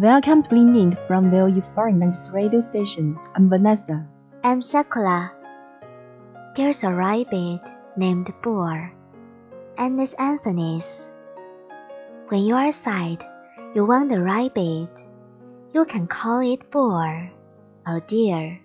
Welcome to Link from VOE Foreign Language Radio Station. I'm Vanessa. I'm Sakura. There's a rabbit named Boar, and it's Anthony's. When you are sad, you want the rabbit. You can call it Boar, oh dear,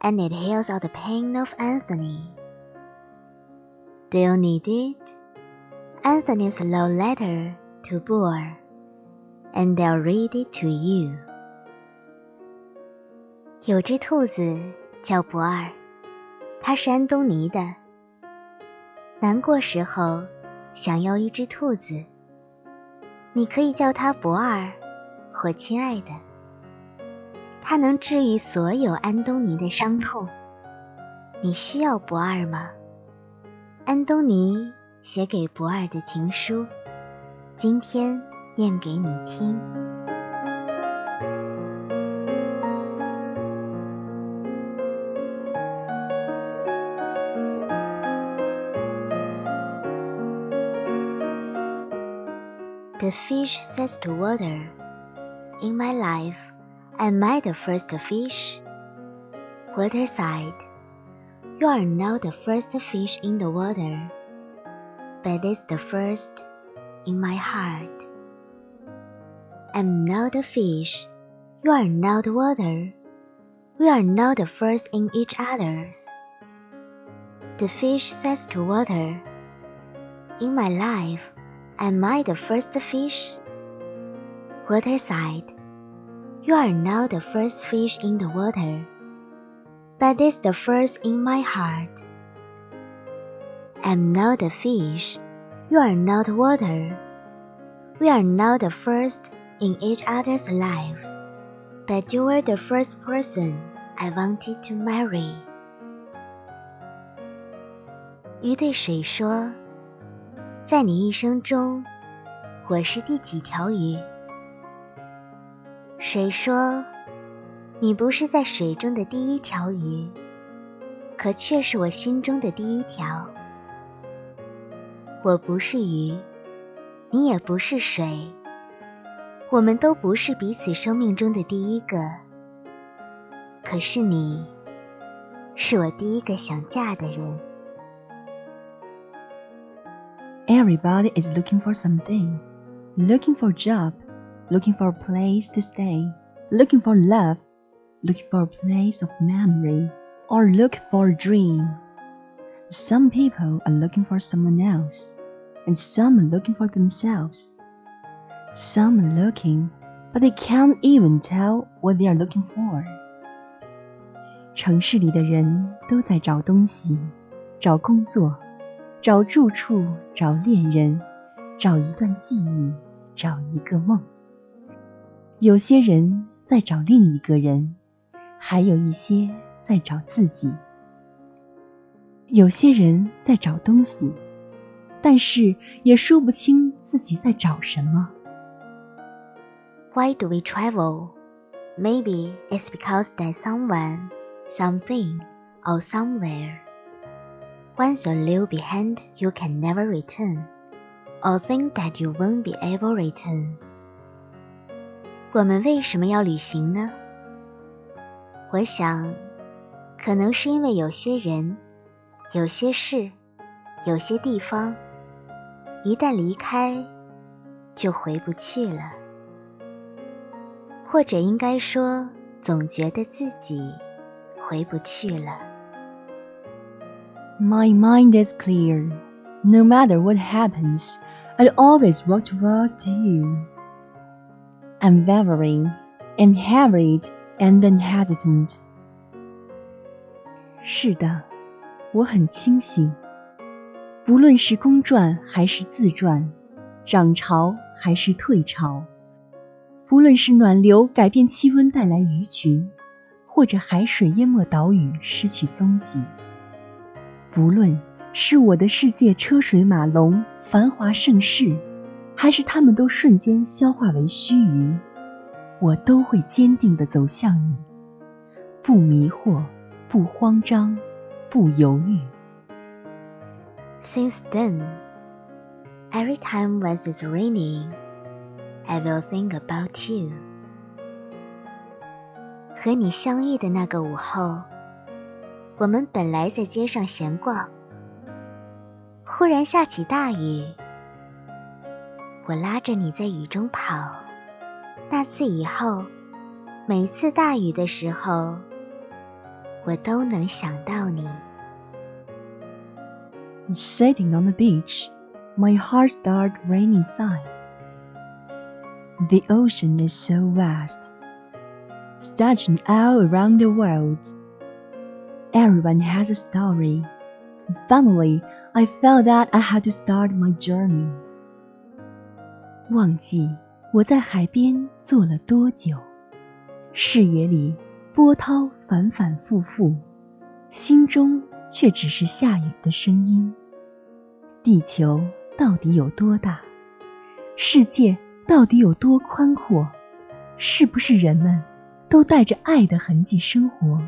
and it heals all the pain of Anthony. Do you need it? Anthony's love letter to Boar, and they'll read it to you. 有只兔子叫博尔，它是安东尼的。难过时候想要一只兔子，你可以叫它博尔或亲爱的。它能治愈所有安东尼的伤痛。你需要博尔吗？安东尼写给博尔的情书，今天念给你听。 The fish says to water, In my life, am I the first fish? Water sighed, You are not the first fish in the water, but it's the first in my heart. I'm not a fish, you are not water, we are not the first in each other's. The fish says to water, In my life, Am I the first fish? Water sighed, You are not the first fish in the water, but it's the first in my heart. I'm not a fish, you are not water. We are not the first in each other's lives, but you were the first person I wanted to marry. 鱼对水说。在你一生中，我是第几条鱼？水说你不是在水中的第一条鱼，可却是我心中的第一条？我不是鱼，你也不是水，我们都不是彼此生命中的第一个。可是你，是我第一个想嫁的人。 Everybody is looking for something. Looking for a job, looking for a place to stay, looking for love, looking for a place of memory, or look for a dream. Some people are looking for someone else, and some are looking for themselves. Some are looking, but they can't even tell what they are looking for. 城市里的人都在找东西，找工作，找住处，找恋人，找一段记忆，找一个梦。有些人在找另一个人，还有一些在找自己。有些人在找东西，但是也说不清自己在找什么。Why do we travel? Maybe it's because there's someone, something, or somewhere. Once you leave behind, you can never return, or think that you won't be able to return. 我们为什么要旅行呢？我想，可能是因为有些人。有些事，有些地方，一旦离开，就回不去了。 或者应该说，总觉得自己回不去了。My mind is clear. No matter what happens, I'll always walk towards you. I'm wavering, and harried, and unhesitant. 是的。我很清醒，不论是公转还是自转，涨潮还是退潮， 不论是暖流改变气温带来鱼群，或者海水淹没岛屿失去踪迹，不论是我的世界车水马龙繁华盛世，还是他们都瞬间消化为须臾，我都会坚定地走向你，不迷惑，不慌张。不犹豫。Since then, every time when it's raining, I will think about you. 和你相遇的那个午后，我们本来在街上闲逛，忽然下起大雨，我拉着你在雨中跑。那次以后，每次大雨的时候。我都能想到你。Sitting on the beach, my heart started raining inside. The ocean is so vast, stretching all around the world. Everyone has a story. Finally, I felt that I had to start my journey. 忘记我在海边坐了多久，视野里波涛反反复复，心中却只是下雨的声音。地球到底有多大？世界 到底有多宽阔？是不是人们都带着爱的痕迹生活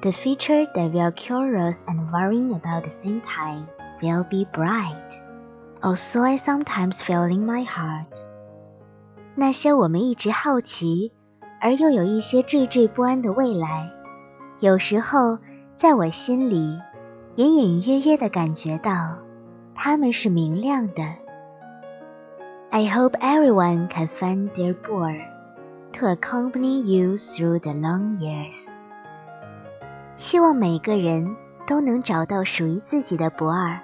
？The future that we are curious and worrying about the same time will be bright. Also, I sometimes feel in my heart. 那些我们一直好奇。而又有一些惴惴不安的未来，有时候在我心里隐隐约约的感觉到，他们是明亮的。I hope everyone can find their boar to accompany you through the long years。希望每个人都能找到属于自己的博尔，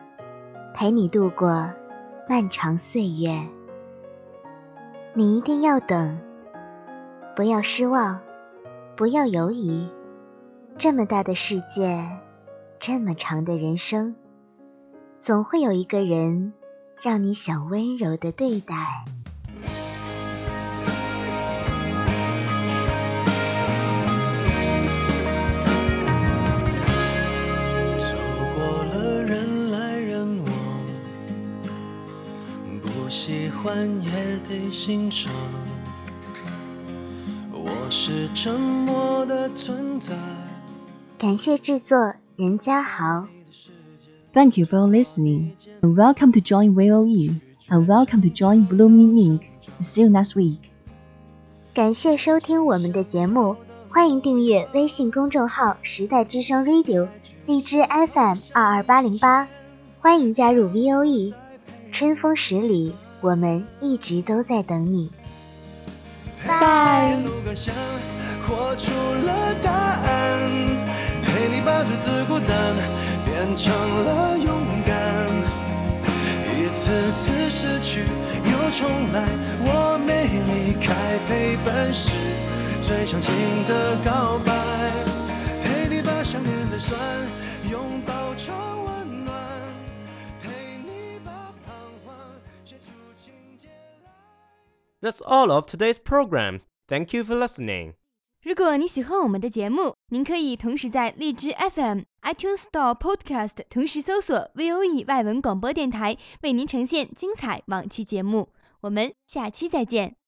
陪你度过漫长岁月。你一定要等。不要失望，不要犹疑。这么大的世界，这么长的人生，总会有一个人让你想温柔的对待。走过了人来人往，不喜欢也得欣赏。我是沉默的存在。感谢制作任家豪。Thank you for listening, and welcome to join VOE, and welcome to join Blooming Ink. See you next week. 感谢收听我们的节目，欢迎订阅微信公众号“时代之声 Radio”，荔枝 FM 二二八零八，欢迎加入 VOE。春风十里，我们一直都在等你。一路感想，活出了答案，陪你把独自孤单。变成了勇敢。一次次失去又重来，我没离开，陪伴是最长情的告白。陪你把想念的酸拥抱成温暖，陪你把彷徨写出情节来。That's all of today's programs. Thank you for listening. 如果你喜欢我们的节目，您可以同时在荔枝 FM、iTunes Store Podcast 同时搜索 VOE 外文广播电台，为您呈现精彩往期节目。我们下期再见。